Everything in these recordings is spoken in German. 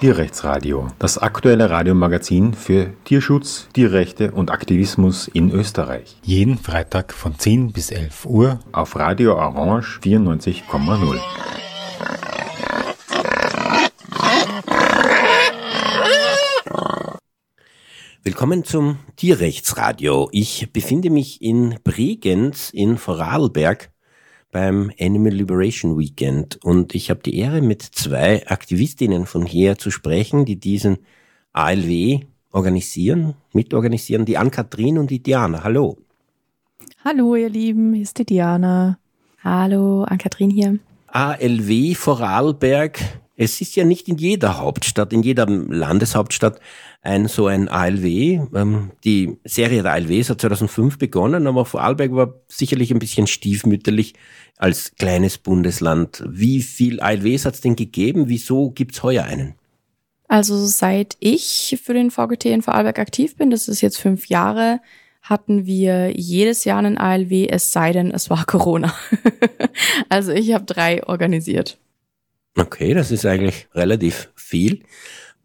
Tierrechtsradio, das aktuelle Radiomagazin für Tierschutz, Tierrechte und Aktivismus in Österreich. Jeden Freitag von 10 bis 11 Uhr auf Radio Orange 94,0. Willkommen zum Tierrechtsradio. Ich befinde mich in Bregenz in Vorarlberg beim Animal Liberation Weekend und ich habe die Ehre, mit zwei Aktivistinnen von hier zu sprechen, die diesen ALW organisieren, mitorganisieren, die Ann-Kathrin und die Diana. Hallo. Hallo, ihr Lieben, hier ist die Diana. Hallo, Ann-Kathrin hier. ALW Vorarlberg. Es ist ja nicht in jeder Hauptstadt, in jeder Landeshauptstadt ein so ein ALW. Ähm, die Serie der ALWs hat 2005 begonnen, aber Vorarlberg war sicherlich ein bisschen stiefmütterlich als kleines Bundesland. Wie viel ALWs hat es denn gegeben? Wieso gibt's heuer einen? Also seit ich für den VGT in Vorarlberg aktiv bin, das ist jetzt fünf Jahre, hatten wir jedes Jahr einen ALW, es sei denn, es war Corona. also ich habe drei organisiert. Okay, das ist eigentlich relativ viel.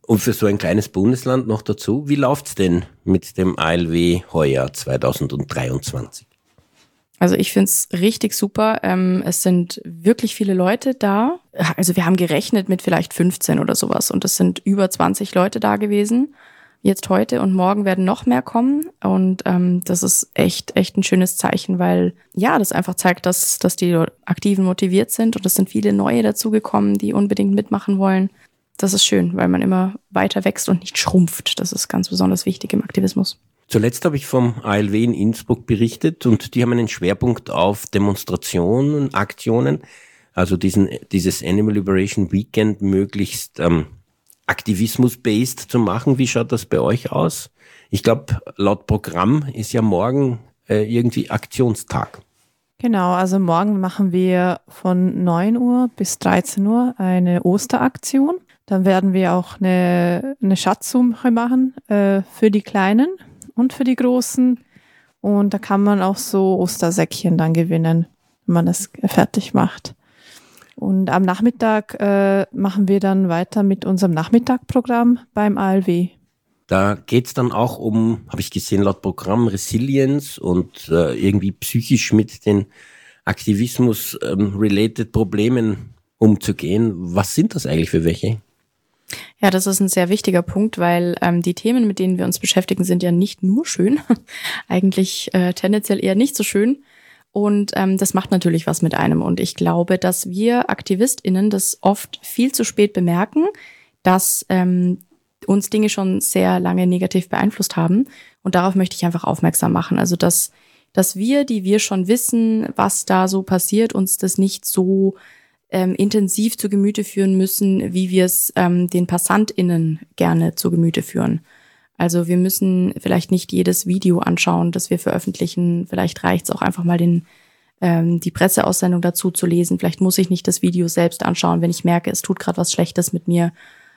Und für so ein kleines Bundesland noch dazu, wie läuft's denn mit dem ALW heuer 2023? Also ich find's richtig super. Ähm, es sind wirklich viele Leute da. Also wir haben gerechnet mit vielleicht 15 oder sowas und es sind über 20 Leute da gewesen. Jetzt heute und morgen werden noch mehr kommen und ähm, das ist echt echt ein schönes Zeichen, weil ja das einfach zeigt, dass dass die Aktiven motiviert sind und es sind viele neue dazugekommen, die unbedingt mitmachen wollen das ist schön, weil man immer weiter wächst und nicht schrumpft. Das ist ganz besonders wichtig im Aktivismus. Zuletzt habe ich vom ALW in Innsbruck berichtet und die haben einen Schwerpunkt auf Demonstrationen, Aktionen, also diesen, dieses Animal Liberation Weekend möglichst ähm, Aktivismus-based zu machen. Wie schaut das bei euch aus? Ich glaube, laut Programm ist ja morgen äh, irgendwie Aktionstag. Genau, also morgen machen wir von 9 Uhr bis 13 Uhr eine Osteraktion. Dann werden wir auch eine, eine Schatzsuche machen äh, für die Kleinen und für die Großen. Und da kann man auch so Ostersäckchen dann gewinnen, wenn man das fertig macht. Und am Nachmittag äh, machen wir dann weiter mit unserem Nachmittagprogramm beim ALW. Da geht's dann auch um, habe ich gesehen, laut Programm Resilience und äh, irgendwie psychisch mit den Aktivismus-related ähm, Problemen umzugehen. Was sind das eigentlich für welche? Ja, das ist ein sehr wichtiger Punkt, weil ähm, die Themen, mit denen wir uns beschäftigen, sind ja nicht nur schön, eigentlich äh, tendenziell eher nicht so schön. Und ähm, das macht natürlich was mit einem. Und ich glaube, dass wir AktivistInnen das oft viel zu spät bemerken, dass ähm, uns Dinge schon sehr lange negativ beeinflusst haben. Und darauf möchte ich einfach aufmerksam machen. Also, dass, dass wir, die wir schon wissen, was da so passiert, uns das nicht so ähm, intensiv zu Gemüte führen müssen, wie wir es ähm, den PassantInnen gerne zu Gemüte führen. Also wir müssen vielleicht nicht jedes Video anschauen, das wir veröffentlichen. Vielleicht reicht es auch einfach mal den, ähm, die Presseaussendung dazu zu lesen. Vielleicht muss ich nicht das Video selbst anschauen, wenn ich merke, es tut gerade was Schlechtes mit mir.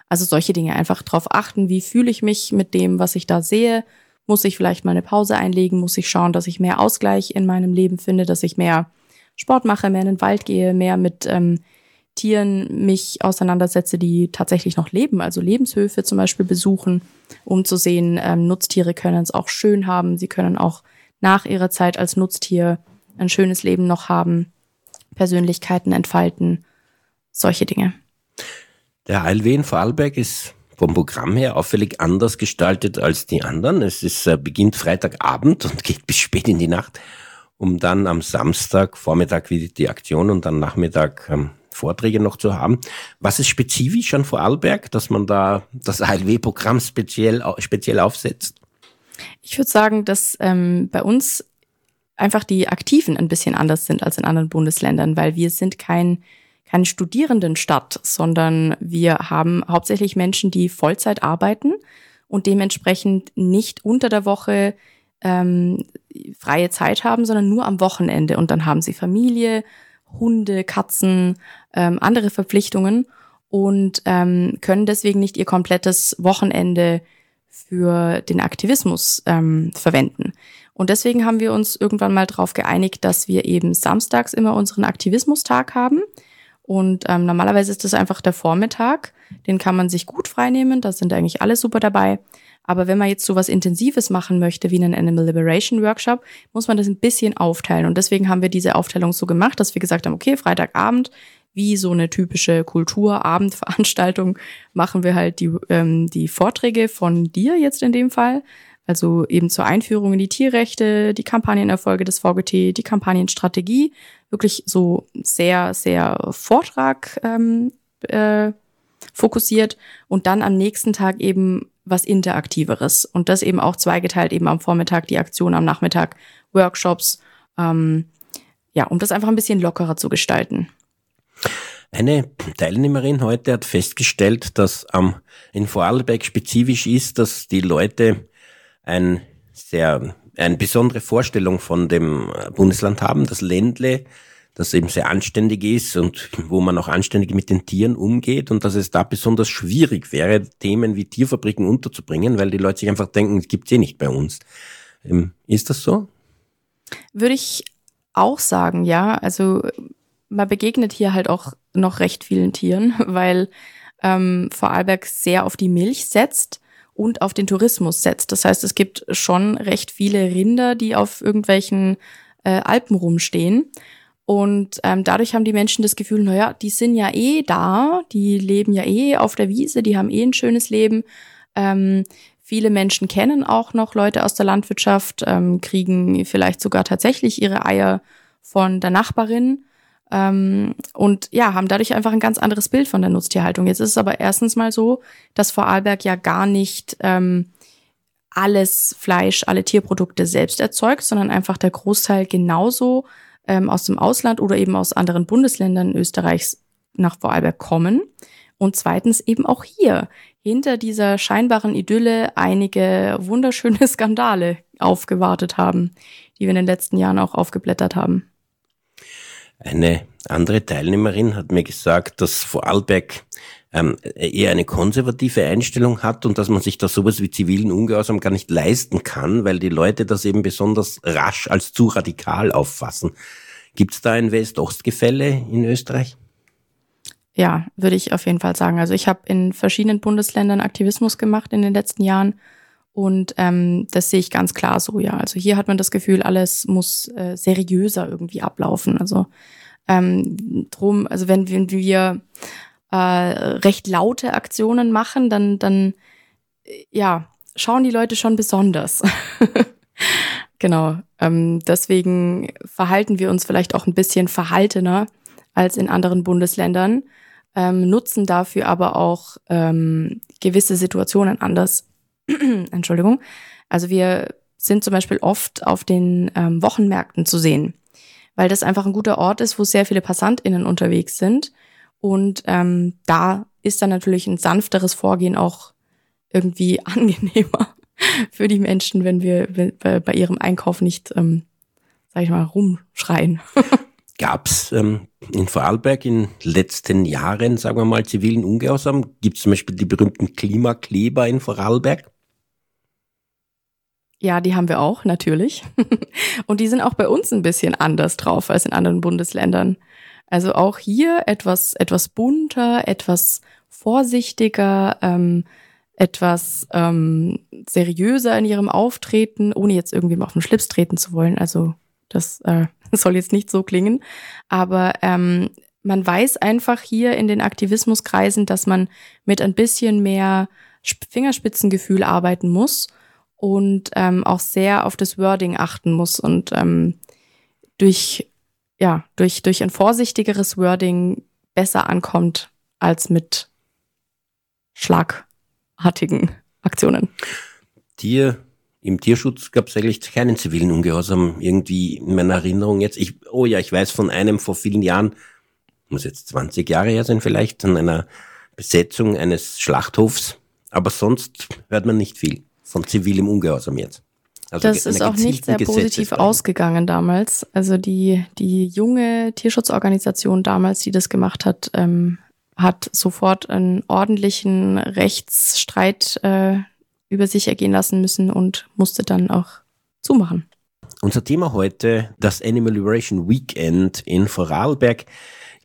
Also solche Dinge einfach darauf achten, wie fühle ich mich mit dem, was ich da sehe. Muss ich vielleicht mal eine Pause einlegen? Muss ich schauen, dass ich mehr Ausgleich in meinem Leben finde, dass ich mehr Sport mache, mehr in den Wald gehe, mehr mit ähm, Tieren mich auseinandersetze, die tatsächlich noch leben, also Lebenshöfe zum Beispiel besuchen, um zu sehen, ähm, Nutztiere können es auch schön haben, sie können auch nach ihrer Zeit als Nutztier ein schönes Leben noch haben, Persönlichkeiten entfalten, solche Dinge. Der ALW in Vorarlberg ist vom Programm her auffällig anders gestaltet als die anderen. Es ist, äh, beginnt Freitagabend und geht bis spät in die Nacht um dann am Samstag Vormittag wieder die Aktion und dann Nachmittag ähm, Vorträge noch zu haben. Was ist spezifisch an Vorarlberg, dass man da das ALW-Programm speziell, speziell aufsetzt? Ich würde sagen, dass ähm, bei uns einfach die Aktiven ein bisschen anders sind als in anderen Bundesländern, weil wir sind kein keine Studierendenstadt, sondern wir haben hauptsächlich Menschen, die Vollzeit arbeiten und dementsprechend nicht unter der Woche ähm, freie Zeit haben, sondern nur am Wochenende. Und dann haben sie Familie, Hunde, Katzen, ähm, andere Verpflichtungen und ähm, können deswegen nicht ihr komplettes Wochenende für den Aktivismus ähm, verwenden. Und deswegen haben wir uns irgendwann mal darauf geeinigt, dass wir eben samstags immer unseren Aktivismustag haben Und ähm, normalerweise ist das einfach der Vormittag. Den kann man sich gut freinehmen. Da sind eigentlich alle super dabei. Aber wenn man jetzt so was Intensives machen möchte, wie einen Animal Liberation Workshop, muss man das ein bisschen aufteilen. Und deswegen haben wir diese Aufteilung so gemacht, dass wir gesagt haben, okay, Freitagabend, wie so eine typische Kulturabendveranstaltung, machen wir halt die, ähm, die Vorträge von dir jetzt in dem Fall. Also eben zur Einführung in die Tierrechte, die Kampagnenerfolge des VGT, die Kampagnenstrategie. Wirklich so sehr, sehr Vortrag ähm, äh, fokussiert. Und dann am nächsten Tag eben was Interaktiveres. Und das eben auch zweigeteilt, eben am Vormittag die Aktion, am Nachmittag Workshops. Ähm, ja, um das einfach ein bisschen lockerer zu gestalten. Eine Teilnehmerin heute hat festgestellt, dass am in Vorarlberg spezifisch ist, dass die Leute ein sehr eine besondere Vorstellung von dem Bundesland haben, das Ländle das eben sehr anständig ist und wo man auch anständig mit den Tieren umgeht und dass es da besonders schwierig wäre, Themen wie Tierfabriken unterzubringen, weil die Leute sich einfach denken, es gibt's eh nicht bei uns. Ähm, ist das so? Würde ich auch sagen, ja. Also man begegnet hier halt auch noch recht vielen Tieren, weil ähm, Vorarlberg sehr auf die Milch setzt und auf den Tourismus setzt. Das heißt, es gibt schon recht viele Rinder, die auf irgendwelchen äh, Alpen rumstehen. Und ähm, dadurch haben die Menschen das Gefühl, naja, die sind ja eh da, die leben ja eh auf der Wiese, die haben eh ein schönes Leben. Ähm, viele Menschen kennen auch noch Leute aus der Landwirtschaft, ähm, kriegen vielleicht sogar tatsächlich ihre Eier von der Nachbarin. Ähm, und ja, haben dadurch einfach ein ganz anderes Bild von der Nutztierhaltung. Jetzt ist es aber erstens mal so, dass Vorarlberg ja gar nicht ähm, alles Fleisch, alle Tierprodukte selbst erzeugt, sondern einfach der Großteil genauso ähm, aus dem Ausland oder eben aus anderen Bundesländern Österreichs nach Vorarlberg kommen. Und zweitens eben auch hier hinter dieser scheinbaren Idylle einige wunderschöne Skandale aufgewartet haben, die wir in den letzten Jahren auch aufgeblättert haben. Eine andere Teilnehmerin hat mir gesagt, dass Vorarlberg ähm, eher eine konservative Einstellung hat und dass man sich da sowas wie zivilen Ungehorsam gar nicht leisten kann, weil die Leute das eben besonders rasch als zu radikal auffassen. Gibt es da ein West-Ost-Gefälle in Österreich? Ja, würde ich auf jeden Fall sagen. Also ich habe in verschiedenen Bundesländern Aktivismus gemacht in den letzten Jahren und ähm, das sehe ich ganz klar so, ja. Also hier hat man das Gefühl, alles muss äh, seriöser irgendwie ablaufen. Also ähm, drum, also wenn, wenn wir äh, recht laute Aktionen machen, dann, dann ja, schauen die Leute schon besonders. genau. Ähm, deswegen verhalten wir uns vielleicht auch ein bisschen verhaltener als in anderen Bundesländern, ähm, nutzen dafür aber auch ähm, gewisse Situationen anders. Entschuldigung. Also wir sind zum Beispiel oft auf den ähm, Wochenmärkten zu sehen, weil das einfach ein guter Ort ist, wo sehr viele PassantInnen unterwegs sind und ähm, da ist dann natürlich ein sanfteres Vorgehen auch irgendwie angenehmer für die Menschen, wenn wir bei, bei ihrem Einkauf nicht, ähm, sag ich mal, rumschreien. Gab es ähm, in Vorarlberg in letzten Jahren, sagen wir mal, zivilen Ungehorsam? Gibt es zum Beispiel die berühmten Klimakleber in Vorarlberg? Ja, die haben wir auch, natürlich. Und die sind auch bei uns ein bisschen anders drauf als in anderen Bundesländern. Also auch hier etwas, etwas bunter, etwas vorsichtiger, ähm, etwas ähm, seriöser in ihrem Auftreten, ohne jetzt irgendwie mal auf den Schlips treten zu wollen. Also das äh, soll jetzt nicht so klingen. Aber ähm, man weiß einfach hier in den Aktivismuskreisen, dass man mit ein bisschen mehr Fingerspitzengefühl arbeiten muss und ähm, auch sehr auf das Wording achten muss und ähm, durch ja, durch, durch ein vorsichtigeres Wording besser ankommt als mit schlagartigen Aktionen. Tier, im Tierschutz gab es eigentlich keinen zivilen Ungehorsam irgendwie in meiner Erinnerung jetzt. Ich, oh ja, ich weiß von einem vor vielen Jahren, muss jetzt 20 Jahre her sein vielleicht, an einer Besetzung eines Schlachthofs. Aber sonst hört man nicht viel von zivilem Ungehorsam jetzt. Also das ist auch nicht sehr positiv ausgegangen damals. Also die, die junge Tierschutzorganisation damals, die das gemacht hat, ähm, hat sofort einen ordentlichen Rechtsstreit äh, über sich ergehen lassen müssen und musste dann auch zumachen. Unser Thema heute, das Animal Liberation Weekend in Vorarlberg.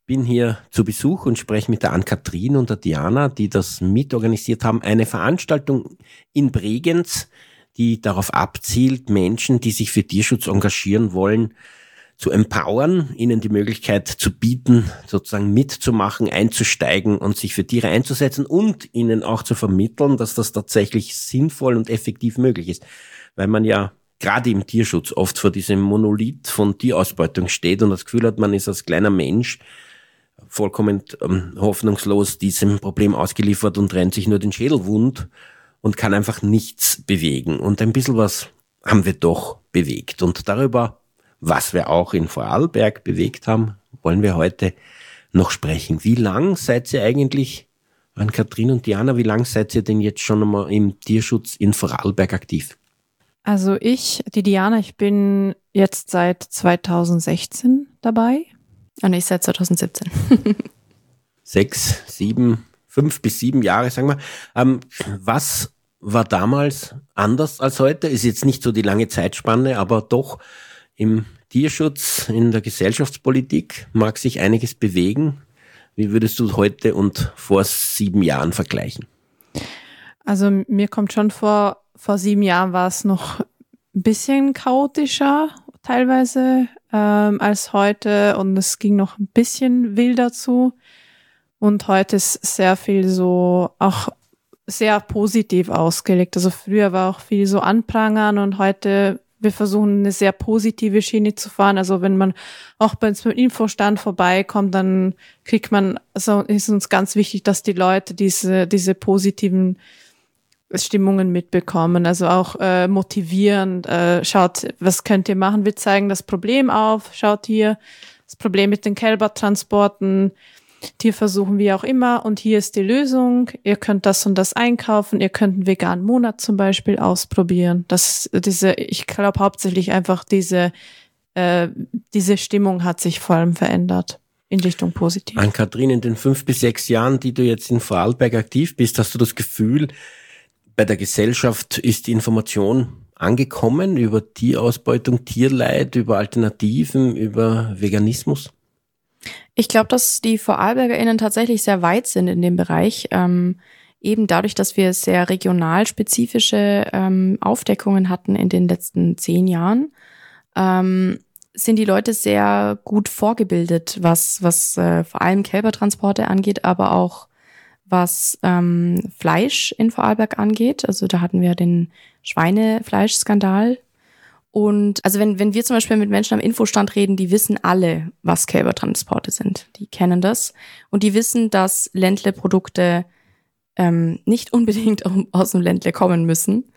bin hier zu Besuch und spreche mit der Ann-Kathrin und der Diana, die das mitorganisiert haben. Eine Veranstaltung in Bregenz, die darauf abzielt, Menschen, die sich für Tierschutz engagieren wollen, zu empowern, ihnen die Möglichkeit zu bieten, sozusagen mitzumachen, einzusteigen und sich für Tiere einzusetzen und ihnen auch zu vermitteln, dass das tatsächlich sinnvoll und effektiv möglich ist. Weil man ja gerade im Tierschutz oft vor diesem Monolith von Tierausbeutung steht und das Gefühl hat, man ist als kleiner Mensch vollkommen ähm, hoffnungslos diesem Problem ausgeliefert und rennt sich nur den Schädel wund und kann einfach nichts bewegen. Und ein bisschen was haben wir doch bewegt. Und darüber was wir auch in Vorarlberg bewegt haben, wollen wir heute noch sprechen. Wie lang seid ihr eigentlich, an Katrin und Diana, wie lang seid ihr denn jetzt schon einmal im Tierschutz in Vorarlberg aktiv? Also ich, die Diana, ich bin jetzt seit 2016 dabei. Und ich seit 2017. Sechs, sieben, fünf bis sieben Jahre, sagen wir. Ähm, was war damals anders als heute? Ist jetzt nicht so die lange Zeitspanne, aber doch im Tierschutz, in der Gesellschaftspolitik mag sich einiges bewegen. Wie würdest du heute und vor sieben Jahren vergleichen? Also mir kommt schon vor, vor sieben Jahren war es noch ein bisschen chaotischer teilweise ähm, als heute und es ging noch ein bisschen wilder zu. Und heute ist sehr viel so auch sehr positiv ausgelegt. Also früher war auch viel so anprangern und heute wir versuchen eine sehr positive Schiene zu fahren. Also wenn man auch bei uns beim Infostand vorbeikommt, dann kriegt man, also ist uns ganz wichtig, dass die Leute diese, diese positiven Stimmungen mitbekommen, also auch äh, motivierend. Äh, schaut, was könnt ihr machen? Wir zeigen das Problem auf. Schaut hier das Problem mit den Kälbertransporten. Tierversuchen wie auch immer und hier ist die Lösung. Ihr könnt das und das einkaufen. Ihr könnt einen veganen Monat zum Beispiel ausprobieren. Das, diese, ich glaube hauptsächlich einfach diese, äh, diese Stimmung hat sich vor allem verändert in Richtung positiv. An Kathrin, in den fünf bis sechs Jahren, die du jetzt in Vorarlberg aktiv bist, hast du das Gefühl, bei der Gesellschaft ist die Information angekommen über Tierausbeutung, Tierleid, über Alternativen, über Veganismus? Ich glaube, dass die VorarlbergerInnen tatsächlich sehr weit sind in dem Bereich. Ähm, eben dadurch, dass wir sehr regional spezifische ähm, Aufdeckungen hatten in den letzten zehn Jahren, ähm, sind die Leute sehr gut vorgebildet, was, was äh, vor allem Kälbertransporte angeht, aber auch was ähm, Fleisch in Vorarlberg angeht. Also da hatten wir den Schweinefleischskandal und also wenn, wenn wir zum Beispiel mit Menschen am Infostand reden, die wissen alle, was Kälbertransporte sind. Die kennen das. Und die wissen, dass Ländle-Produkte ähm, nicht unbedingt aus dem Ländle kommen müssen.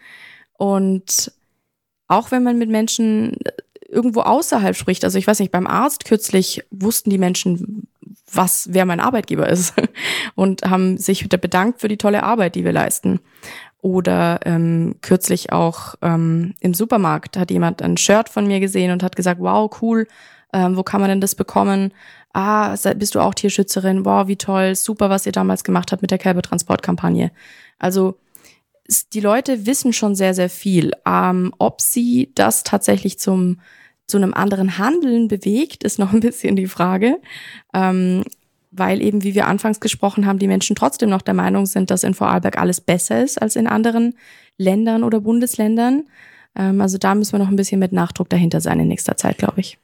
Und auch wenn man mit Menschen irgendwo außerhalb spricht, also ich weiß nicht, beim Arzt kürzlich wussten die Menschen, was, wer mein Arbeitgeber ist und haben sich bedankt für die tolle Arbeit, die wir leisten. Oder ähm, kürzlich auch ähm, im Supermarkt hat jemand ein Shirt von mir gesehen und hat gesagt, wow, cool, ähm, wo kann man denn das bekommen? Ah, bist du auch Tierschützerin? Wow, wie toll, super, was ihr damals gemacht habt mit der Kälbetransportkampagne. Also die Leute wissen schon sehr, sehr viel. Ähm, ob sie das tatsächlich zum zu einem anderen Handeln bewegt, ist noch ein bisschen die Frage. Ähm, weil eben, wie wir anfangs gesprochen haben, die Menschen trotzdem noch der Meinung sind, dass in Vorarlberg alles besser ist als in anderen Ländern oder Bundesländern. Ähm, also da müssen wir noch ein bisschen mit Nachdruck dahinter sein in nächster Zeit, glaube ich.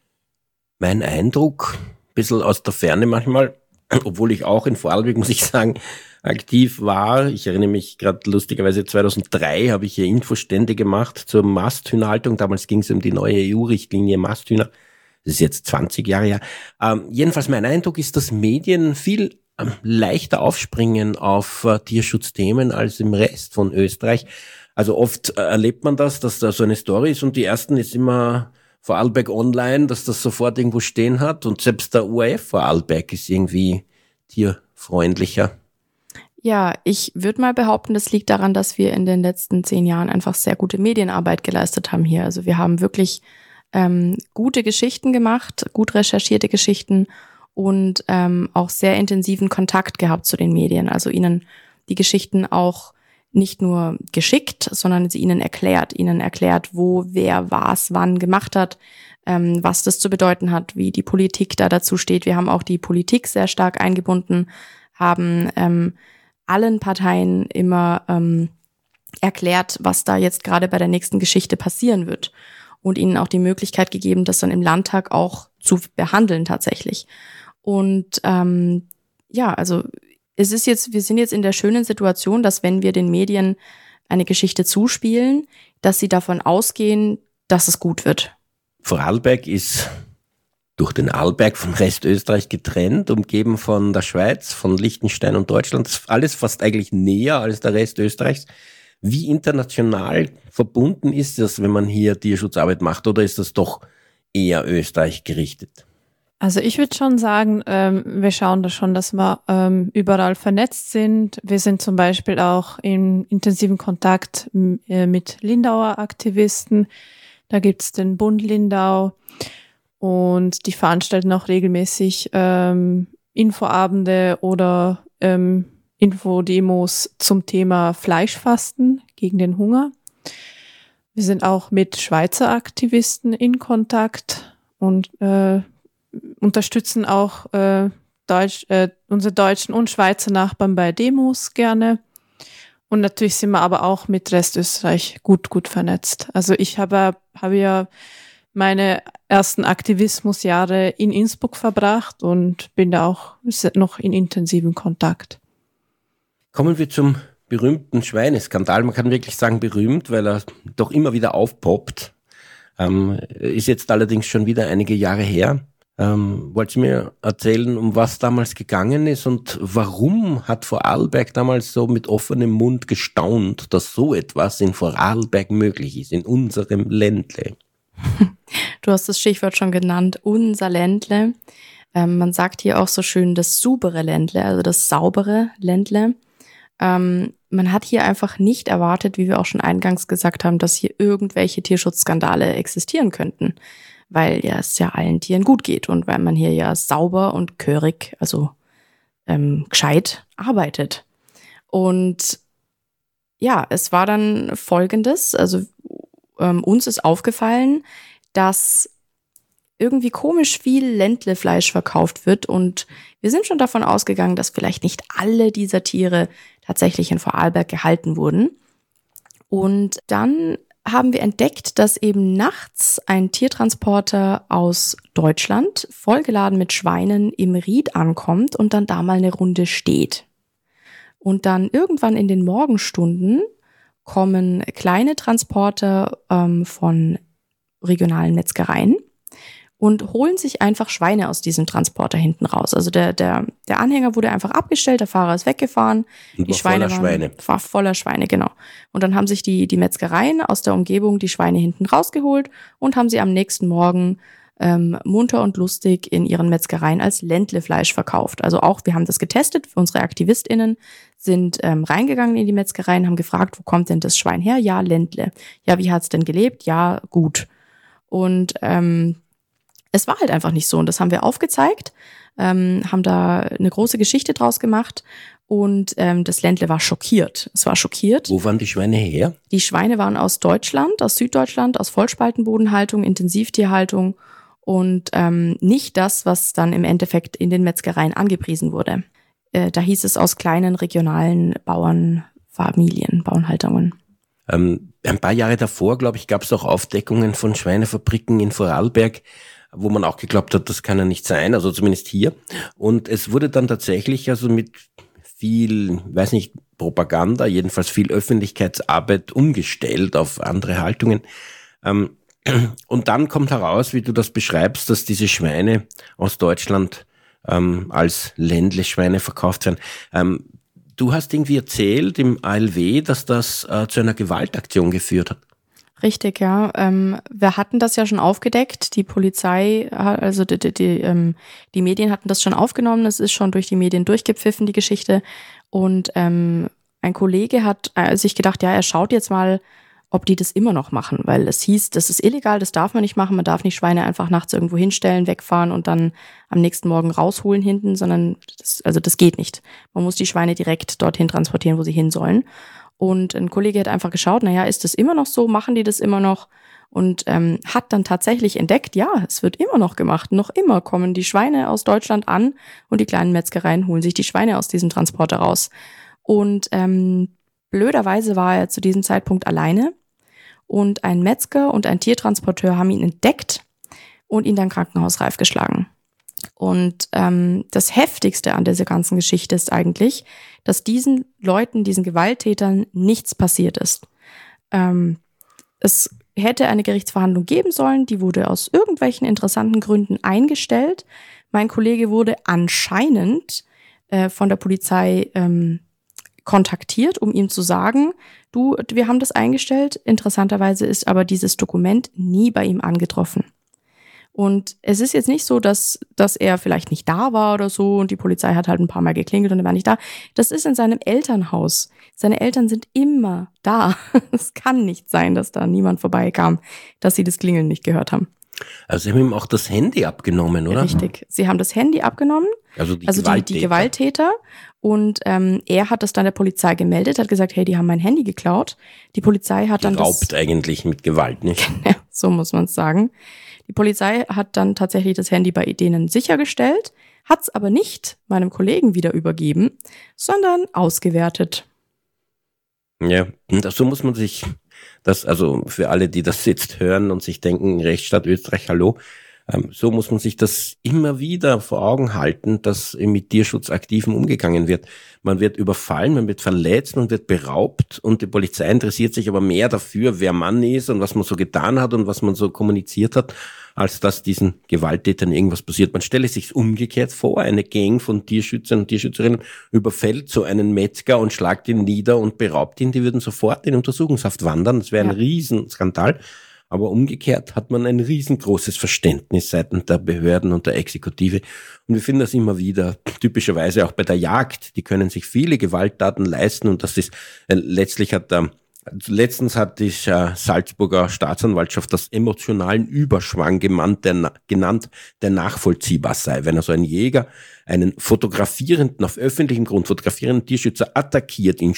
Mein Eindruck, ein bisschen aus der Ferne manchmal, obwohl ich auch in Vorarlberg, muss ich sagen, aktiv war. Ich erinnere mich gerade lustigerweise 2003 habe ich hier Infostände gemacht zur Masthühnerhaltung. Damals ging es um die neue EU-Richtlinie Masthühner. Das ist jetzt 20 Jahre her. Ähm, jedenfalls mein Eindruck ist, dass Medien viel ähm, leichter aufspringen auf äh, Tierschutzthemen als im Rest von Österreich. Also oft äh, erlebt man das, dass da so eine Story ist und die ersten ist immer Vorarlberg Online, dass das sofort irgendwo stehen hat und selbst der UAF Vorarlberg ist irgendwie tierfreundlicher. Ja, ich würde mal behaupten, das liegt daran, dass wir in den letzten zehn Jahren einfach sehr gute Medienarbeit geleistet haben hier. Also wir haben wirklich ähm, gute Geschichten gemacht, gut recherchierte Geschichten und ähm, auch sehr intensiven Kontakt gehabt zu den Medien. Also ihnen die Geschichten auch nicht nur geschickt, sondern sie ihnen erklärt, ihnen erklärt, wo wer was wann gemacht hat, ähm, was das zu bedeuten hat, wie die Politik da dazu steht. Wir haben auch die Politik sehr stark eingebunden, haben ähm, allen Parteien immer ähm, erklärt, was da jetzt gerade bei der nächsten Geschichte passieren wird und ihnen auch die Möglichkeit gegeben, das dann im Landtag auch zu behandeln tatsächlich. Und ähm, ja, also es ist jetzt, wir sind jetzt in der schönen Situation, dass wenn wir den Medien eine Geschichte zuspielen, dass sie davon ausgehen, dass es gut wird. Vorarlberg ist durch den Arlberg von Restösterreich getrennt, umgeben von der Schweiz, von Liechtenstein und Deutschland. Alles fast eigentlich näher als der Rest Österreichs. Wie international verbunden ist das, wenn man hier Tierschutzarbeit macht, oder ist das doch eher Österreich gerichtet? Also ich würde schon sagen, ähm, wir schauen da schon, dass wir ähm, überall vernetzt sind. Wir sind zum Beispiel auch in intensiven Kontakt äh, mit Lindauer Aktivisten. Da gibt's den Bund Lindau und die veranstalten auch regelmäßig ähm, Infoabende oder ähm, Infodemos zum Thema Fleischfasten gegen den Hunger. Wir sind auch mit Schweizer Aktivisten in Kontakt und äh, unterstützen auch äh, Deutsch, äh, unsere deutschen und Schweizer Nachbarn bei Demos gerne. Und natürlich sind wir aber auch mit Restösterreich gut, gut vernetzt. Also ich habe, habe ja meine ersten Aktivismusjahre in Innsbruck verbracht und bin da auch noch in intensivem Kontakt. Kommen wir zum berühmten Schweineskandal. Man kann wirklich sagen berühmt, weil er doch immer wieder aufpoppt. Ähm, ist jetzt allerdings schon wieder einige Jahre her. Ähm, wollt ihr mir erzählen, um was damals gegangen ist und warum hat Vorarlberg damals so mit offenem Mund gestaunt, dass so etwas in Vorarlberg möglich ist, in unserem Ländle? Du hast das Stichwort schon genannt, unser Ländle. Ähm, man sagt hier auch so schön das subere Ländle, also das saubere Ländle. Ähm, man hat hier einfach nicht erwartet, wie wir auch schon eingangs gesagt haben, dass hier irgendwelche Tierschutzskandale existieren könnten, weil ja es ja allen Tieren gut geht und weil man hier ja sauber und körig, also ähm, gescheit arbeitet. Und ja, es war dann folgendes, also ähm, uns ist aufgefallen, dass irgendwie komisch viel Ländlefleisch verkauft wird und wir sind schon davon ausgegangen, dass vielleicht nicht alle dieser Tiere tatsächlich in Vorarlberg gehalten wurden. Und dann haben wir entdeckt, dass eben nachts ein Tiertransporter aus Deutschland vollgeladen mit Schweinen im Ried ankommt und dann da mal eine Runde steht. Und dann irgendwann in den Morgenstunden kommen kleine Transporter ähm, von regionalen Metzgereien und holen sich einfach Schweine aus diesem Transporter hinten raus. Also der, der, der Anhänger wurde einfach abgestellt, der Fahrer ist weggefahren. Und die Schweine voller waren, Schweine. war voller Schweine, genau. Und dann haben sich die, die Metzgereien aus der Umgebung die Schweine hinten rausgeholt und haben sie am nächsten Morgen ähm, munter und lustig in ihren Metzgereien als Ländlefleisch verkauft. Also auch, wir haben das getestet, unsere AktivistInnen sind ähm, reingegangen in die Metzgereien, haben gefragt, wo kommt denn das Schwein her? Ja, Ländle. Ja, wie hat's denn gelebt? Ja, gut. Und ähm, es war halt einfach nicht so. Und das haben wir aufgezeigt, ähm, haben da eine große Geschichte draus gemacht. Und ähm, das Ländle war schockiert. Es war schockiert. Wo waren die Schweine her? Die Schweine waren aus Deutschland, aus Süddeutschland, aus Vollspaltenbodenhaltung, Intensivtierhaltung und ähm, nicht das, was dann im Endeffekt in den Metzgereien angepriesen wurde. Äh, da hieß es aus kleinen regionalen Bauernfamilien, Bauernhaltungen. Ähm, ein paar Jahre davor, glaube ich, gab es auch Aufdeckungen von Schweinefabriken in Vorarlberg, wo man auch geglaubt hat, das kann ja nicht sein, also zumindest hier. Und es wurde dann tatsächlich also mit viel, weiß nicht, Propaganda, jedenfalls viel Öffentlichkeitsarbeit umgestellt auf andere Haltungen. Ähm, und dann kommt heraus, wie du das beschreibst, dass diese Schweine aus Deutschland ähm, als Ländle-Schweine verkauft werden. Ähm, du hast irgendwie erzählt im ALW, dass das äh, zu einer Gewaltaktion geführt hat. Richtig, ja. Ähm, wir hatten das ja schon aufgedeckt. Die Polizei, also die, die, die, ähm, die Medien hatten das schon aufgenommen. Es ist schon durch die Medien durchgepfiffen, die Geschichte. Und ähm, ein Kollege hat äh, sich gedacht, ja, er schaut jetzt mal, ob die das immer noch machen, weil es hieß, das ist illegal, das darf man nicht machen. Man darf nicht Schweine einfach nachts irgendwo hinstellen, wegfahren und dann am nächsten Morgen rausholen hinten, sondern das, also das geht nicht. Man muss die Schweine direkt dorthin transportieren, wo sie hin sollen. Und ein Kollege hat einfach geschaut, naja, ist das immer noch so? Machen die das immer noch? und ähm, hat dann tatsächlich entdeckt, ja, es wird immer noch gemacht. Noch immer kommen die Schweine aus Deutschland an und die kleinen Metzgereien holen sich die Schweine aus diesem Transporter raus. Und ähm, blöderweise war er zu diesem Zeitpunkt alleine und ein Metzger und ein Tiertransporteur haben ihn entdeckt und ihn dann krankenhausreif geschlagen. Und ähm, das Heftigste an dieser ganzen Geschichte ist eigentlich, dass diesen Leuten, diesen Gewalttätern nichts passiert ist. Ähm, es hätte eine Gerichtsverhandlung geben sollen, die wurde aus irgendwelchen interessanten Gründen eingestellt. Mein Kollege wurde anscheinend äh, von der Polizei ähm, kontaktiert, um ihm zu sagen, du, wir haben das eingestellt. Interessanterweise ist aber dieses Dokument nie bei ihm angetroffen. Und es ist jetzt nicht so, dass, dass er vielleicht nicht da war oder so und die Polizei hat halt ein paar Mal geklingelt und er war nicht da. Das ist in seinem Elternhaus. Seine Eltern sind immer da. Es kann nicht sein, dass da niemand vorbeikam, dass sie das Klingeln nicht gehört haben. Also sie haben ihm auch das Handy abgenommen, oder? Richtig. Sie haben das Handy abgenommen, also die also Gewalttäter. Die, die Gewalttäter. Und ähm, er hat das dann der Polizei gemeldet, hat gesagt, hey, die haben mein Handy geklaut. Die Polizei hat dann Geraubt eigentlich mit Gewalt, nicht? Ja, so muss man es sagen. Die Polizei hat dann tatsächlich das Handy bei denen sichergestellt, hat es aber nicht meinem Kollegen wieder übergeben, sondern ausgewertet. Ja, so muss man sich das, also für alle, die das jetzt hören und sich denken, Rechtsstaat Österreich, hallo, so muss man sich das immer wieder vor Augen halten, dass mit Tierschutzaktiven umgegangen wird. Man wird überfallen, man wird verletzt, man wird beraubt und die Polizei interessiert sich aber mehr dafür, wer Mann ist und was man so getan hat und was man so kommuniziert hat, als dass diesen Gewalttätern irgendwas passiert. Man stelle sich umgekehrt vor, eine Gang von Tierschützern und Tierschützerinnen überfällt so einen Metzger und schlagt ihn nieder und beraubt ihn, die würden sofort in Untersuchungshaft wandern. Das wäre ein ja. Riesenskandal. Aber umgekehrt hat man ein riesengroßes Verständnis seitens der Behörden und der Exekutive. Und wir finden das immer wieder, typischerweise auch bei der Jagd. Die können sich viele Gewalttaten leisten und das ist, äh, letztlich hat der Letztens hat die äh, Salzburger Staatsanwaltschaft das emotionalen Überschwang genannt der, genannt, der nachvollziehbar sei. Wenn also ein Jäger einen fotografierenden, auf öffentlichem Grund fotografierenden Tierschützer attackiert, ihn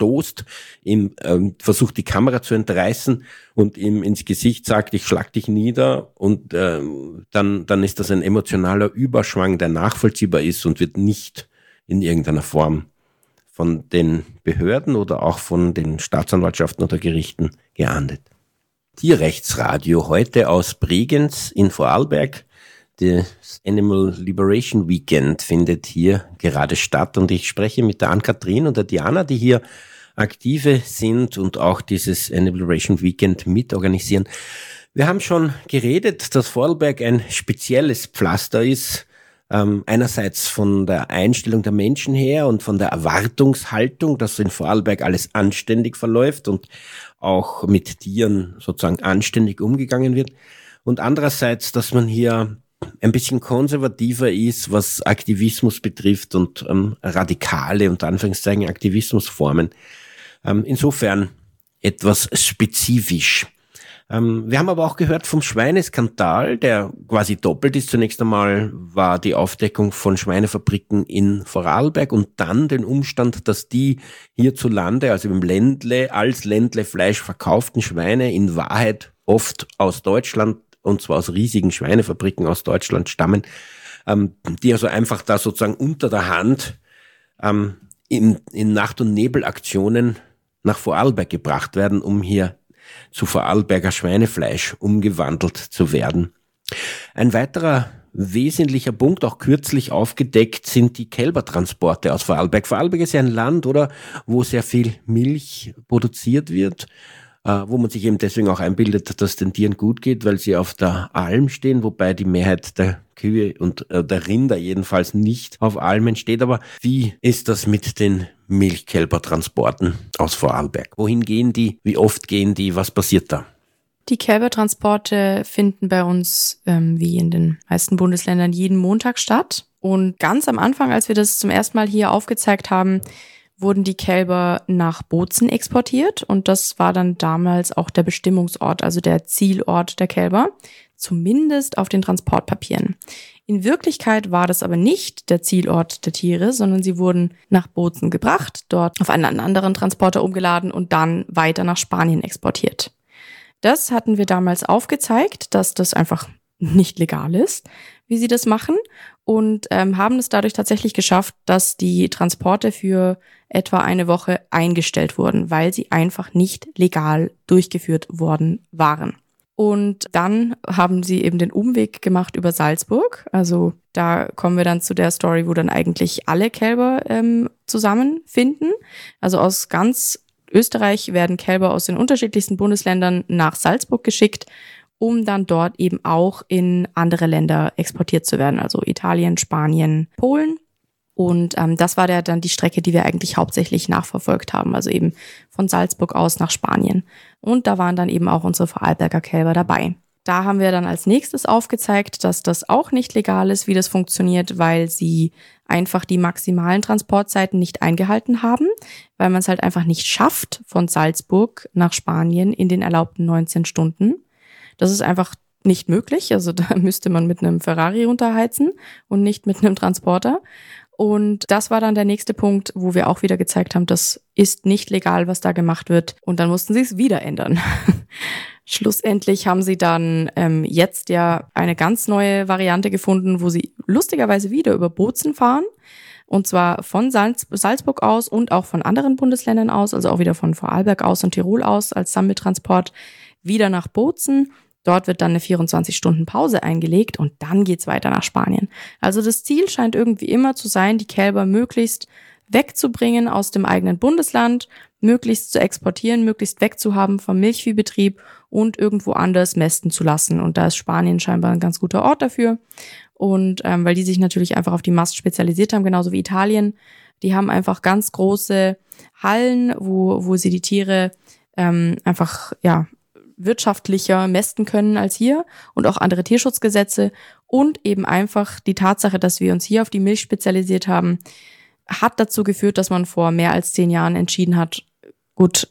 stoßt, ihm ähm, versucht die Kamera zu entreißen und ihm ins Gesicht sagt, ich schlag dich nieder und ähm, dann, dann ist das ein emotionaler Überschwang, der nachvollziehbar ist und wird nicht in irgendeiner Form von den Behörden oder auch von den Staatsanwaltschaften oder Gerichten geahndet. Tierrechtsradio heute aus Bregenz in Vorarlberg. Das Animal Liberation Weekend findet hier gerade statt und ich spreche mit der Ann-Kathrin und der Diana, die hier aktive sind und auch dieses Animal Liberation Weekend mitorganisieren. Wir haben schon geredet, dass Vorarlberg ein spezielles Pflaster ist ähm, einerseits von der Einstellung der Menschen her und von der Erwartungshaltung, dass in Vorarlberg alles anständig verläuft und auch mit Tieren sozusagen anständig umgegangen wird. Und andererseits, dass man hier ein bisschen konservativer ist, was Aktivismus betrifft und ähm, radikale, unter Anführungszeichen, Aktivismusformen. Ähm, insofern etwas spezifisch. Ähm, wir haben aber auch gehört vom Schweineskandal, der quasi doppelt ist. Zunächst einmal war die Aufdeckung von Schweinefabriken in Vorarlberg und dann den Umstand, dass die hierzulande, also im Ländle, als Ländle Fleisch verkauften Schweine in Wahrheit oft aus Deutschland und zwar aus riesigen Schweinefabriken aus Deutschland stammen, ähm, die also einfach da sozusagen unter der Hand ähm, in, in Nacht- und Nebelaktionen nach Vorarlberg gebracht werden, um hier zu Vorarlberger Schweinefleisch umgewandelt zu werden. Ein weiterer wesentlicher Punkt, auch kürzlich aufgedeckt, sind die Kälbertransporte aus Vorarlberg. Vorarlberg ist ja ein Land, oder, wo sehr viel Milch produziert wird wo man sich eben deswegen auch einbildet, dass den Tieren gut geht, weil sie auf der Alm stehen, wobei die Mehrheit der Kühe und äh, der Rinder jedenfalls nicht auf Almen steht. Aber wie ist das mit den Milchkälbertransporten aus Vorarlberg? Wohin gehen die? Wie oft gehen die? Was passiert da? Die Kälbertransporte finden bei uns, ähm, wie in den meisten Bundesländern, jeden Montag statt. Und ganz am Anfang, als wir das zum ersten Mal hier aufgezeigt haben, wurden die Kälber nach Bozen exportiert und das war dann damals auch der Bestimmungsort, also der Zielort der Kälber, zumindest auf den Transportpapieren. In Wirklichkeit war das aber nicht der Zielort der Tiere, sondern sie wurden nach Bozen gebracht, dort auf einen anderen Transporter umgeladen und dann weiter nach Spanien exportiert. Das hatten wir damals aufgezeigt, dass das einfach nicht legal ist, wie sie das machen und ähm, haben es dadurch tatsächlich geschafft, dass die Transporte für etwa eine Woche eingestellt wurden, weil sie einfach nicht legal durchgeführt worden waren. Und dann haben sie eben den Umweg gemacht über Salzburg. Also da kommen wir dann zu der Story, wo dann eigentlich alle Kälber ähm, zusammenfinden. Also aus ganz Österreich werden Kälber aus den unterschiedlichsten Bundesländern nach Salzburg geschickt, um dann dort eben auch in andere Länder exportiert zu werden. Also Italien, Spanien, Polen. Und ähm, das war der, dann die Strecke, die wir eigentlich hauptsächlich nachverfolgt haben, also eben von Salzburg aus nach Spanien. Und da waren dann eben auch unsere Vorarlberger Kälber dabei. Da haben wir dann als nächstes aufgezeigt, dass das auch nicht legal ist, wie das funktioniert, weil sie einfach die maximalen Transportzeiten nicht eingehalten haben, weil man es halt einfach nicht schafft von Salzburg nach Spanien in den erlaubten 19 Stunden. Das ist einfach nicht möglich. Also da müsste man mit einem Ferrari runterheizen und nicht mit einem Transporter. Und das war dann der nächste Punkt, wo wir auch wieder gezeigt haben, das ist nicht legal, was da gemacht wird. Und dann mussten sie es wieder ändern. Schlussendlich haben sie dann ähm, jetzt ja eine ganz neue Variante gefunden, wo sie lustigerweise wieder über Bozen fahren. Und zwar von Salz Salzburg aus und auch von anderen Bundesländern aus, also auch wieder von Vorarlberg aus und Tirol aus als Sammeltransport wieder nach Bozen Dort wird dann eine 24-Stunden-Pause eingelegt und dann geht's weiter nach Spanien. Also das Ziel scheint irgendwie immer zu sein, die Kälber möglichst wegzubringen aus dem eigenen Bundesland, möglichst zu exportieren, möglichst wegzuhaben vom Milchviehbetrieb und irgendwo anders mästen zu lassen. Und da ist Spanien scheinbar ein ganz guter Ort dafür. Und ähm, weil die sich natürlich einfach auf die Mast spezialisiert haben, genauso wie Italien. Die haben einfach ganz große Hallen, wo, wo sie die Tiere ähm, einfach ja wirtschaftlicher mästen können als hier und auch andere Tierschutzgesetze und eben einfach die Tatsache, dass wir uns hier auf die Milch spezialisiert haben, hat dazu geführt, dass man vor mehr als zehn Jahren entschieden hat, gut,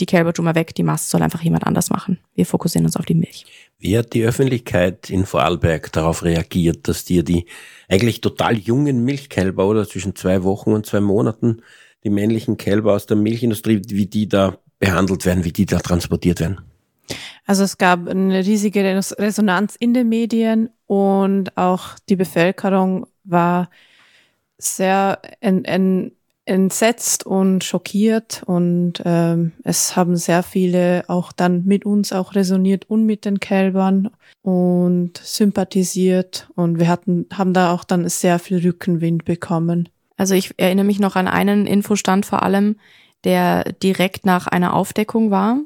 die Kälber tun wir weg, die Mast soll einfach jemand anders machen. Wir fokussieren uns auf die Milch. Wie hat die Öffentlichkeit in Vorarlberg darauf reagiert, dass dir die eigentlich total jungen Milchkälber oder zwischen zwei Wochen und zwei Monaten die männlichen Kälber aus der Milchindustrie, wie die da behandelt werden, wie die da transportiert werden? Also es gab eine riesige Resonanz in den Medien und auch die Bevölkerung war sehr en, en, entsetzt und schockiert und ähm, es haben sehr viele auch dann mit uns auch resoniert und mit den Kälbern und sympathisiert und wir hatten haben da auch dann sehr viel Rückenwind bekommen. Also ich erinnere mich noch an einen Infostand vor allem, der direkt nach einer Aufdeckung war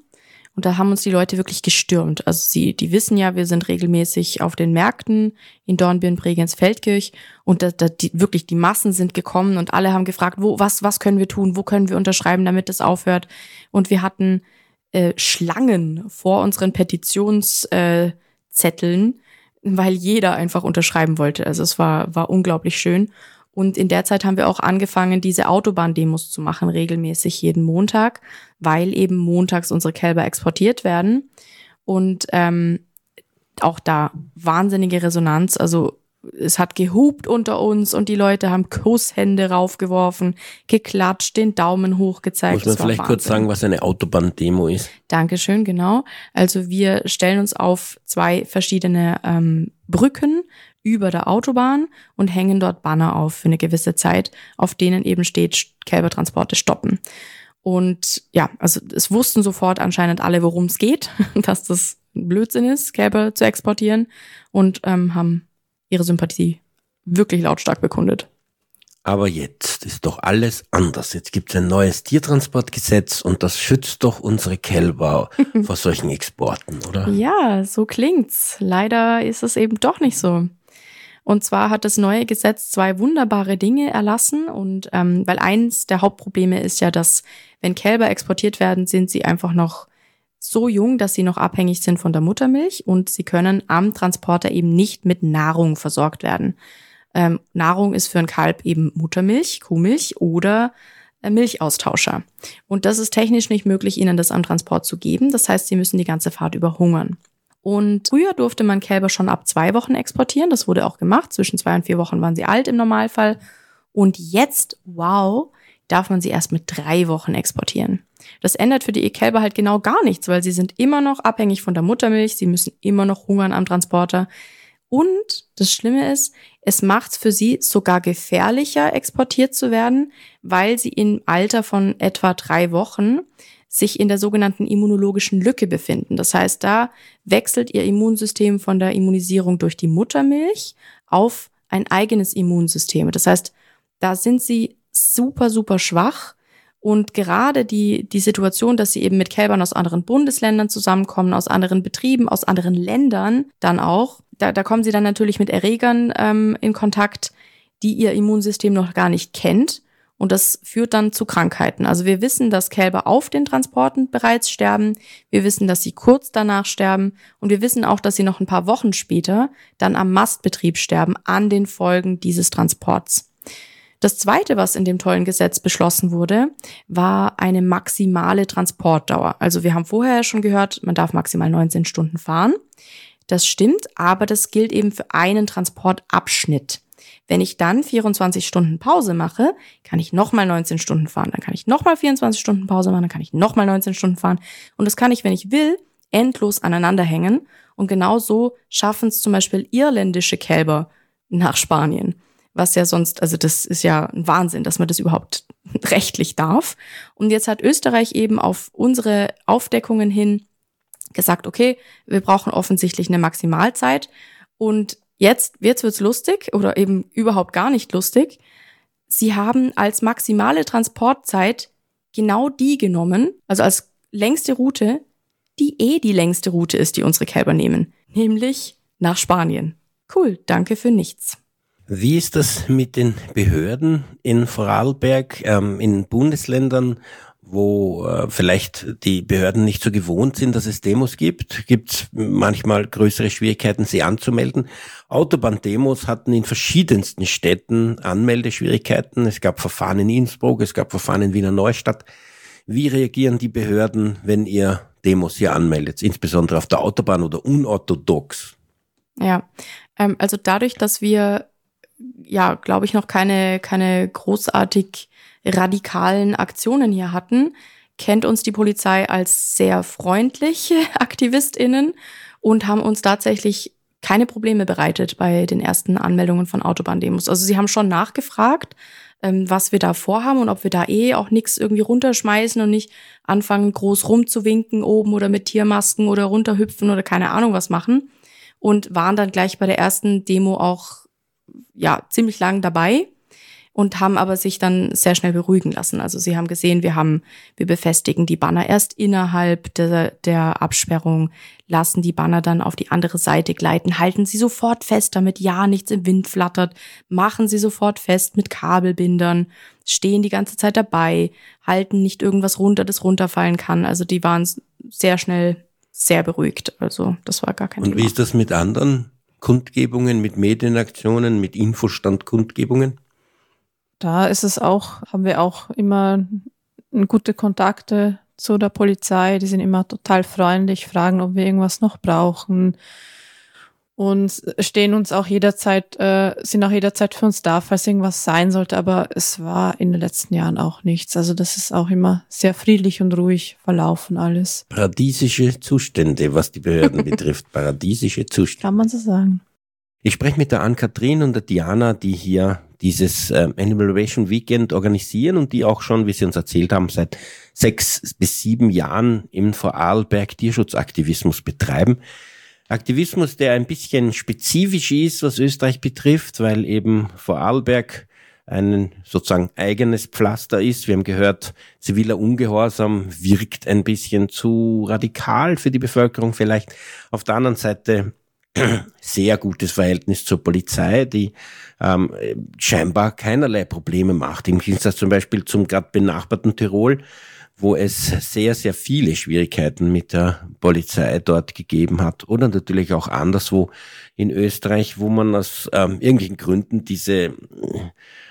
und da haben uns die Leute wirklich gestürmt. Also sie, die wissen ja, wir sind regelmäßig auf den Märkten in Dornbirn, Bregenz, Feldkirch und da, da die, wirklich die Massen sind gekommen und alle haben gefragt, wo, was, was können wir tun, wo können wir unterschreiben, damit das aufhört. Und wir hatten äh, Schlangen vor unseren Petitionszetteln, äh, weil jeder einfach unterschreiben wollte. Also es war, war unglaublich schön. Und in der Zeit haben wir auch angefangen, diese Autobahn-Demos zu machen, regelmäßig jeden Montag, weil eben montags unsere Kälber exportiert werden. Und ähm, auch da wahnsinnige Resonanz. Also es hat gehupt unter uns und die Leute haben Kusshände raufgeworfen, geklatscht, den Daumen hoch gezeigt. Muss man vielleicht Wahnsinn. kurz sagen, was eine Autobahn-Demo ist? Dankeschön, genau. Also wir stellen uns auf zwei verschiedene ähm, Brücken über der Autobahn und hängen dort Banner auf für eine gewisse Zeit, auf denen eben steht, Kälbertransporte stoppen. Und ja, also es wussten sofort anscheinend alle, worum es geht, dass das Blödsinn ist, Kälber zu exportieren und ähm, haben ihre Sympathie wirklich lautstark bekundet. Aber jetzt ist doch alles anders. Jetzt gibt es ein neues Tiertransportgesetz und das schützt doch unsere Kälber vor solchen Exporten, oder? Ja, so klingt's. Leider ist es eben doch nicht so. Und zwar hat das neue Gesetz zwei wunderbare Dinge erlassen und ähm, weil eins der Hauptprobleme ist ja, dass wenn Kälber exportiert werden, sind sie einfach noch so jung, dass sie noch abhängig sind von der Muttermilch und sie können am Transporter eben nicht mit Nahrung versorgt werden. Ähm, Nahrung ist für ein Kalb eben Muttermilch, Kuhmilch oder äh, Milchaustauscher. Und das ist technisch nicht möglich, ihnen das am Transport zu geben. Das heißt, sie müssen die ganze Fahrt über hungern. Und früher durfte man Kälber schon ab zwei Wochen exportieren. Das wurde auch gemacht. Zwischen zwei und vier Wochen waren sie alt im Normalfall. Und jetzt, wow, darf man sie erst mit drei Wochen exportieren. Das ändert für die E-Kälber halt genau gar nichts, weil sie sind immer noch abhängig von der Muttermilch, sie müssen immer noch hungern am Transporter. Und das Schlimme ist, es macht es für sie sogar gefährlicher, exportiert zu werden, weil sie im Alter von etwa drei Wochen sich in der sogenannten immunologischen Lücke befinden. Das heißt, da wechselt ihr Immunsystem von der Immunisierung durch die Muttermilch auf ein eigenes Immunsystem. Das heißt, da sind sie super, super schwach. Und gerade die, die Situation, dass sie eben mit Kälbern aus anderen Bundesländern zusammenkommen, aus anderen Betrieben, aus anderen Ländern dann auch, da, da kommen sie dann natürlich mit Erregern ähm, in Kontakt, die ihr Immunsystem noch gar nicht kennt. Und das führt dann zu Krankheiten. Also wir wissen, dass Kälber auf den Transporten bereits sterben. Wir wissen, dass sie kurz danach sterben. Und wir wissen auch, dass sie noch ein paar Wochen später dann am Mastbetrieb sterben an den Folgen dieses Transports. Das zweite, was in dem tollen Gesetz beschlossen wurde, war eine maximale Transportdauer. Also wir haben vorher schon gehört, man darf maximal 19 Stunden fahren. Das stimmt, aber das gilt eben für einen Transportabschnitt. Wenn ich dann 24 Stunden Pause mache, kann ich nochmal 19 Stunden fahren. Dann kann ich nochmal 24 Stunden Pause machen, dann kann ich nochmal 19 Stunden fahren. Und das kann ich, wenn ich will, endlos aneinander hängen. Und genau so schaffen es zum Beispiel irländische Kälber nach Spanien. Was ja sonst, also das ist ja ein Wahnsinn, dass man das überhaupt rechtlich darf. Und jetzt hat Österreich eben auf unsere Aufdeckungen hin gesagt, okay, wir brauchen offensichtlich eine Maximalzeit. Und Jetzt, jetzt wird's lustig oder eben überhaupt gar nicht lustig. Sie haben als maximale Transportzeit genau die genommen, also als längste Route, die eh die längste Route ist, die unsere Kälber nehmen, nämlich nach Spanien. Cool, danke für nichts. Wie ist das mit den Behörden in Vorarlberg, ähm, in Bundesländern wo äh, vielleicht die Behörden nicht so gewohnt sind, dass es Demos gibt, gibt es manchmal größere Schwierigkeiten, sie anzumelden. Autobahndemos hatten in verschiedensten Städten Anmeldeschwierigkeiten. Es gab Verfahren in Innsbruck, es gab Verfahren in Wiener Neustadt. Wie reagieren die Behörden, wenn ihr Demos hier anmeldet, insbesondere auf der Autobahn oder unorthodox? Ja, ähm, also dadurch, dass wir ja, glaube ich, noch keine, keine großartig radikalen Aktionen hier hatten, kennt uns die Polizei als sehr freundliche AktivistInnen und haben uns tatsächlich keine Probleme bereitet bei den ersten Anmeldungen von Autobahndemos. Also sie haben schon nachgefragt, ähm, was wir da vorhaben und ob wir da eh auch nichts irgendwie runterschmeißen und nicht anfangen, groß rumzuwinken oben oder mit Tiermasken oder runterhüpfen oder keine Ahnung was machen. Und waren dann gleich bei der ersten Demo auch ja ziemlich lang dabei und haben aber sich dann sehr schnell beruhigen lassen. Also sie haben gesehen, wir haben, wir befestigen die Banner erst innerhalb der, der Absperrung, lassen die Banner dann auf die andere Seite gleiten, halten sie sofort fest, damit ja nichts im Wind flattert, machen sie sofort fest mit Kabelbindern, stehen die ganze Zeit dabei, halten nicht irgendwas runter, das runterfallen kann. Also die waren sehr schnell sehr beruhigt. Also das war gar kein Und Thema. wie ist das mit anderen Kundgebungen, mit Medienaktionen, mit Infostandkundgebungen? Da ist es auch, haben wir auch immer gute Kontakte zu der Polizei. Die sind immer total freundlich, fragen, ob wir irgendwas noch brauchen und stehen uns auch jederzeit, äh, sind auch jederzeit für uns da, falls irgendwas sein sollte. Aber es war in den letzten Jahren auch nichts. Also das ist auch immer sehr friedlich und ruhig verlaufen alles. Paradiesische Zustände, was die Behörden betrifft. Paradiesische Zustände. Kann man so sagen. Ich spreche mit der Ann-Kathrin und der Diana, die hier dieses äh, Animal Relation Weekend organisieren und die auch schon, wie sie uns erzählt haben, seit sechs bis sieben Jahren im Vorarlberg Tierschutzaktivismus betreiben. Aktivismus, der ein bisschen spezifisch ist, was Österreich betrifft, weil eben Vorarlberg ein sozusagen eigenes Pflaster ist. Wir haben gehört, ziviler Ungehorsam wirkt ein bisschen zu radikal für die Bevölkerung vielleicht. Auf der anderen Seite sehr gutes Verhältnis zur Polizei, die ähm, scheinbar keinerlei Probleme macht. Im Gegensatz zum Beispiel zum gerade benachbarten Tirol, wo es sehr, sehr viele Schwierigkeiten mit der Polizei dort gegeben hat. Oder natürlich auch anderswo in Österreich, wo man aus ähm, irgendwelchen Gründen diese äh,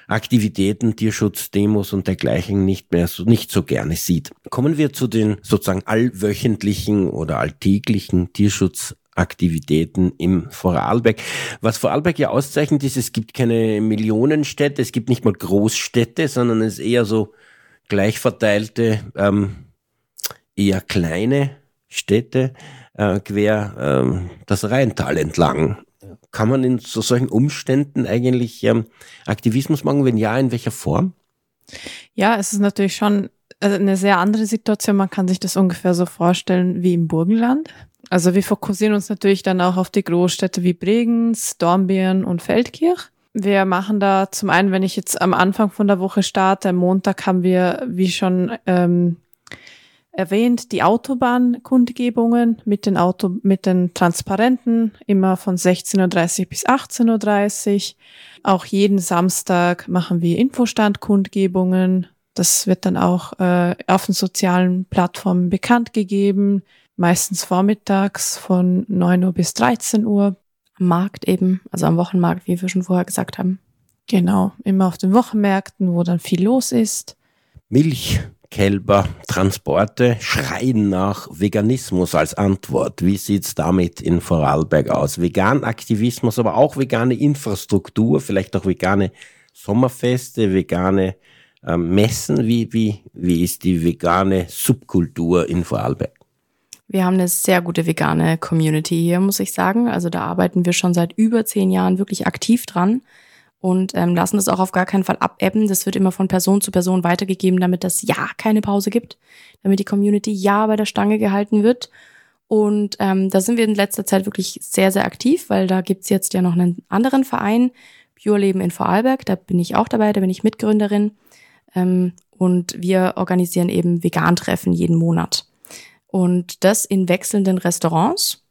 Aktivitäten, Tierschutzdemos und dergleichen nicht mehr so, nicht so gerne sieht. Kommen wir zu den sozusagen allwöchentlichen oder alltäglichen Tierschutz Aktivitäten im Vorarlberg. Was Vorarlberg ja auszeichnet ist, es gibt keine Millionenstädte, es gibt nicht mal Großstädte, sondern es ist eher so gleich verteilte, ähm, eher kleine Städte äh, quer ähm, das Rheintal entlang. Kann man in so solchen Umständen eigentlich ähm, Aktivismus machen? Wenn ja, in welcher Form? Ja, es ist natürlich schon äh, eine sehr andere Situation. Man kann sich das ungefähr so vorstellen wie im Burgenland. Also wir fokussieren uns natürlich dann auch auf die Großstädte wie Bregenz, Dornbirn und Feldkirch. Wir machen da zum einen, wenn ich jetzt am Anfang von der Woche starte, am Montag haben wir, wie schon ähm, erwähnt, die Autobahnkundgebungen mit den Auto, mit den Transparenten, immer von 16.30 Uhr bis 18.30 Uhr. Auch jeden Samstag machen wir Infostandkundgebungen. Das wird dann auch äh, auf den sozialen Plattformen bekannt gegeben, meistens vormittags von 9 Uhr bis 13 Uhr. Am Markt eben, also am Wochenmarkt, wie wir schon vorher gesagt haben. Genau, immer auf den Wochenmärkten, wo dann viel los ist. Milch, Kälber, Transporte schreien nach Veganismus als Antwort. Wie sieht's damit in Vorarlberg aus? Vegan-Aktivismus, aber auch vegane Infrastruktur, vielleicht auch vegane Sommerfeste, vegane äh, Messen. Wie, wie, wie ist die vegane Subkultur in Vorarlberg? Wir haben eine sehr gute vegane Community hier, muss ich sagen. Also da arbeiten wir schon seit über zehn Jahren wirklich aktiv dran und ähm, lassen das auch auf gar keinen Fall abebben. Das wird immer von Person zu Person weitergegeben, damit das ja keine Pause gibt, damit die Community ja bei der Stange gehalten wird. Und ähm, da sind wir in letzter Zeit wirklich sehr, sehr aktiv, weil da gibt's jetzt ja noch einen anderen Verein, Pure Leben in Vorarlberg. Da bin ich auch dabei, da bin ich Mitgründerin. Ähm, und wir organisieren eben Vegan-Treffen jeden Monat. Und das in wechselnden Restaurants.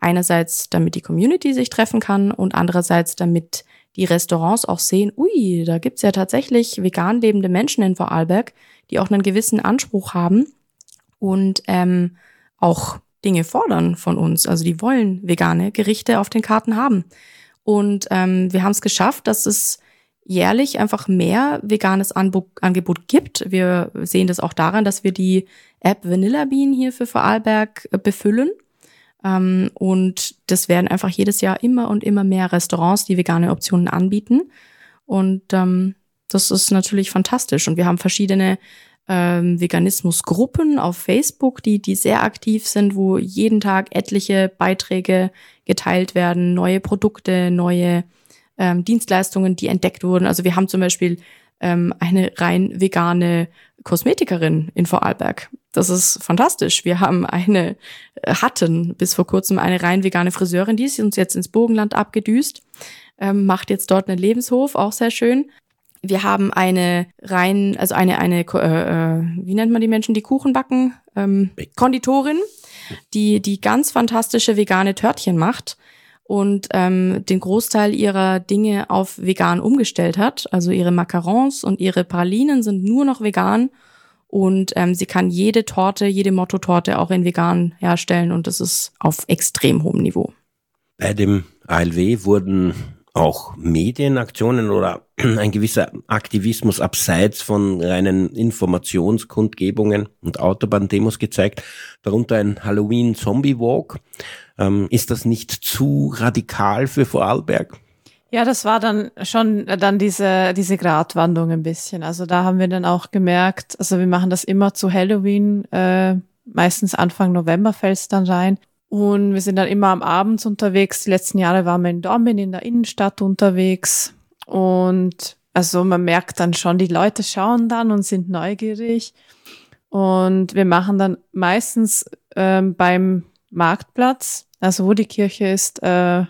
Einerseits, damit die Community sich treffen kann und andererseits, damit die Restaurants auch sehen, ui, da gibt's ja tatsächlich vegan lebende Menschen in Vorarlberg, die auch einen gewissen Anspruch haben und ähm, auch Dinge fordern von uns. Also die wollen vegane Gerichte auf den Karten haben. Und ähm, wir haben es geschafft, dass es jährlich einfach mehr veganes Angebot gibt. Wir sehen das auch daran, dass wir die App Vanilla Bean hier für Vorarlberg äh, befüllen. Ähm, und das werden einfach jedes Jahr immer und immer mehr Restaurants, die vegane Optionen anbieten. Und ähm, das ist natürlich fantastisch. Und wir haben verschiedene ähm, Veganismusgruppen auf Facebook, die, die sehr aktiv sind, wo jeden Tag etliche Beiträge geteilt werden, neue Produkte, neue ähm, Dienstleistungen, die entdeckt wurden. Also wir haben zum Beispiel ähm, eine rein vegane Kosmetikerin in Vorarlberg. Das ist fantastisch. Wir haben eine, äh, hatten bis vor kurzem eine rein vegane Friseurin, die ist uns jetzt ins Bogenland abgedüst, ähm, macht jetzt dort einen Lebenshof, auch sehr schön. Wir haben eine rein, also eine, eine, äh, äh, wie nennt man die Menschen, die Kuchen backen? Ähm, Konditorin, die, die ganz fantastische vegane Törtchen macht und ähm, den Großteil ihrer Dinge auf vegan umgestellt hat. Also ihre Macarons und ihre Pralinen sind nur noch vegan und ähm, sie kann jede Torte, jede Motto-Torte auch in vegan herstellen und das ist auf extrem hohem Niveau. Bei dem ALW wurden auch Medienaktionen oder ein gewisser Aktivismus abseits von reinen Informationskundgebungen und Autobahndemos gezeigt, darunter ein Halloween Zombie Walk. Ähm, ist das nicht zu radikal für Vorarlberg? Ja, das war dann schon dann diese, diese Gratwanderung ein bisschen. Also da haben wir dann auch gemerkt, also wir machen das immer zu Halloween, äh, meistens Anfang November fällt es dann rein. Und wir sind dann immer am Abend unterwegs. Die letzten Jahre waren wir in Dortmund in der Innenstadt unterwegs. Und also man merkt dann schon, die Leute schauen dann und sind neugierig. Und wir machen dann meistens ähm, beim Marktplatz, also wo die Kirche ist, äh,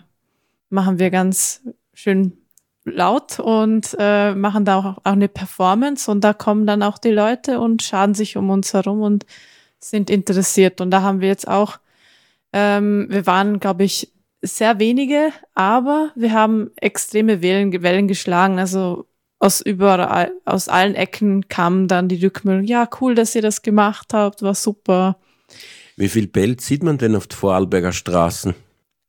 machen wir ganz schön laut und äh, machen da auch, auch eine Performance und da kommen dann auch die Leute und schauen sich um uns herum und sind interessiert. Und da haben wir jetzt auch, ähm, wir waren, glaube ich, sehr wenige, aber wir haben extreme Wellen, Wellen geschlagen. Also aus überall, aus allen Ecken kam dann die Rückmeldung, ja, cool, dass ihr das gemacht habt, war super. Wie viel Bild sieht man denn auf den Vorarlberger Straßen?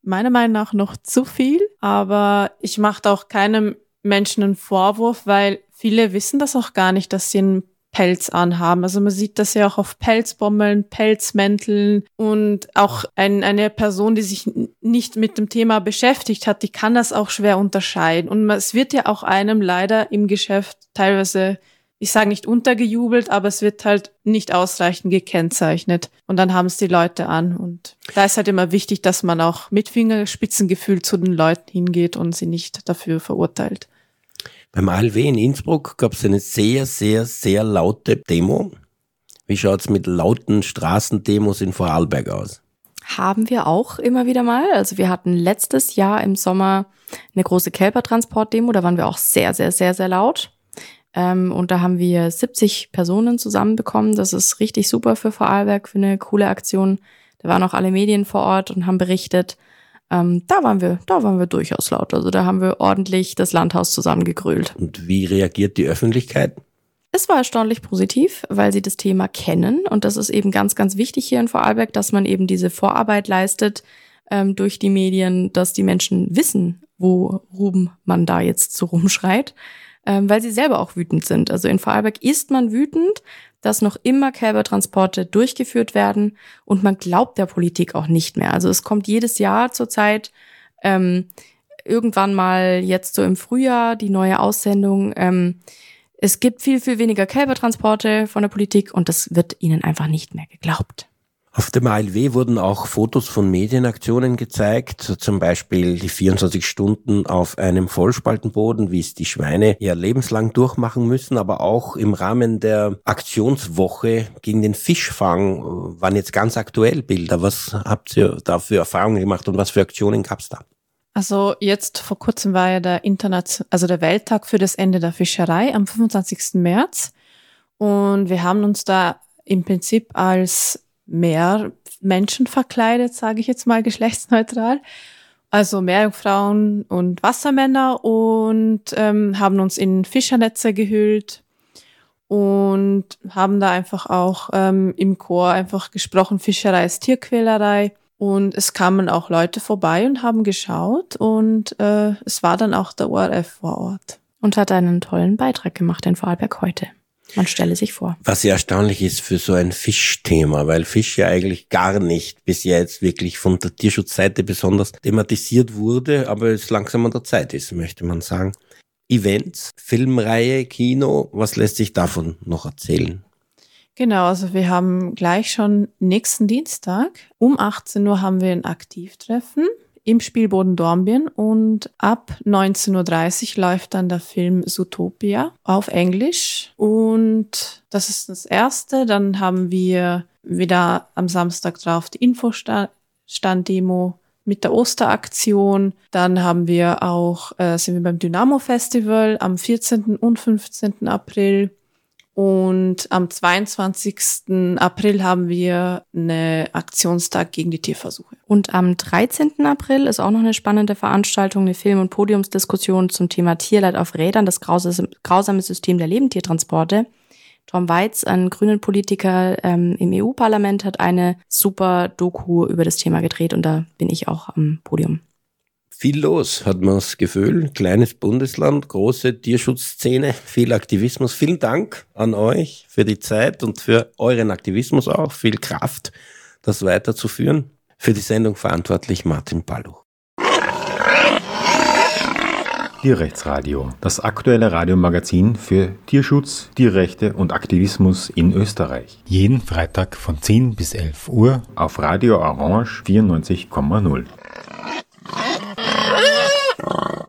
meiner Meinung nach noch zu viel, aber ich mache auch keinem Menschen einen Vorwurf, weil viele wissen das auch gar nicht, dass sie einen Pelz anhaben. Also man sieht das ja auch auf Pelzbommeln, Pelzmänteln und auch ein, eine Person, die sich nicht mit dem Thema beschäftigt hat, die kann das auch schwer unterscheiden. Und es wird ja auch einem leider im Geschäft teilweise ich sage nicht untergejubelt, aber es wird halt nicht ausreichend gekennzeichnet. Und dann haben es die Leute an. Und da ist halt immer wichtig, dass man auch mit Fingerspitzengefühl zu den Leuten hingeht und sie nicht dafür verurteilt. Beim ALW in Innsbruck gab es eine sehr, sehr, sehr laute Demo. Wie schaut's mit lauten Straßendemos in Vorarlberg aus? Haben wir auch immer wieder mal. Also wir hatten letztes Jahr im Sommer eine große Kälbertransport-Demo. Da waren wir auch sehr, sehr, sehr, sehr laut. Ähm, und da haben wir 70 Personen zusammenbekommen. Das ist richtig super für Vorarlberg, für eine coole Aktion. Da waren auch alle Medien vor Ort und haben berichtet. Ähm, da waren wir, da waren wir durchaus laut. Also da haben wir ordentlich das Landhaus zusammengegrölt. Und wie reagiert die Öffentlichkeit? Es war erstaunlich positiv, weil sie das Thema kennen. Und das ist eben ganz, ganz wichtig hier in Vorarlberg, dass man eben diese Vorarbeit leistet ähm, durch die Medien, dass die Menschen wissen, wo Ruben man da jetzt so rumschreit ähm, weil sie selber auch wütend sind. Also in Vorarlberg ist man wütend, dass noch immer Kälbertransporte durchgeführt werden und man glaubt der Politik auch nicht mehr. Also es kommt jedes Jahr zurzeit ähm, irgendwann mal jetzt so im Frühjahr die neue Aussendung. Ähm, es gibt viel, viel weniger Kälbertransporte von der Politik und das wird ihnen einfach nicht mehr geglaubt. Auf dem ALW wurden auch Fotos von Medienaktionen gezeigt, zum Beispiel die 24 Stunden auf einem Vollspaltenboden, wie es die Schweine ja lebenslang durchmachen müssen, aber auch im Rahmen der Aktionswoche gegen den Fischfang äh, waren jetzt ganz aktuell Bilder. Was habt ihr da für Erfahrungen gemacht und was für Aktionen gab es da? Also jetzt vor kurzem war ja der Internation also der Welttag für das Ende der Fischerei am 25. März und wir haben uns da im Prinzip als mehr Menschen verkleidet, sage ich jetzt mal geschlechtsneutral. Also Meerjungfrauen und Wassermänner und ähm, haben uns in Fischernetze gehüllt und haben da einfach auch ähm, im Chor einfach gesprochen, Fischerei ist Tierquälerei. Und es kamen auch Leute vorbei und haben geschaut und äh, es war dann auch der ORF vor Ort. Und hat einen tollen Beitrag gemacht in Vorarlberg heute. Man stelle sich vor. Was ja erstaunlich ist für so ein Fischthema, weil Fisch ja eigentlich gar nicht bis jetzt wirklich von der Tierschutzseite besonders thematisiert wurde, aber es langsam an der Zeit ist, möchte man sagen. Events, Filmreihe, Kino, was lässt sich davon noch erzählen? Genau, also wir haben gleich schon nächsten Dienstag um 18 Uhr haben wir ein Aktivtreffen im Spielboden Dornbirn und ab 19.30 Uhr läuft dann der Film Zootopia auf Englisch und das ist das erste. Dann haben wir wieder am Samstag drauf die Infostand-Demo mit der Osteraktion. Dann haben wir auch, äh, sind wir beim Dynamo Festival am 14. und 15. April. Und am 22. April haben wir eine Aktionstag gegen die Tierversuche. Und am 13. April ist auch noch eine spannende Veranstaltung, eine Film- und Podiumsdiskussion zum Thema Tierleid auf Rädern, das grausame System der Lebendtiertransporte. Tom Weitz, ein grünen Politiker ähm, im EU-Parlament, hat eine super Doku über das Thema gedreht und da bin ich auch am Podium viel los, hat man das Gefühl. Kleines Bundesland, große Tierschutzszene, viel Aktivismus. Vielen Dank an euch für die Zeit und für euren Aktivismus auch. Viel Kraft, das weiterzuführen. Für die Sendung verantwortlich Martin Balluch. Tierrechtsradio, das aktuelle Radiomagazin für Tierschutz, Tierrechte und Aktivismus in Österreich. Jeden Freitag von 10 bis 11 Uhr auf Radio Orange 94,0.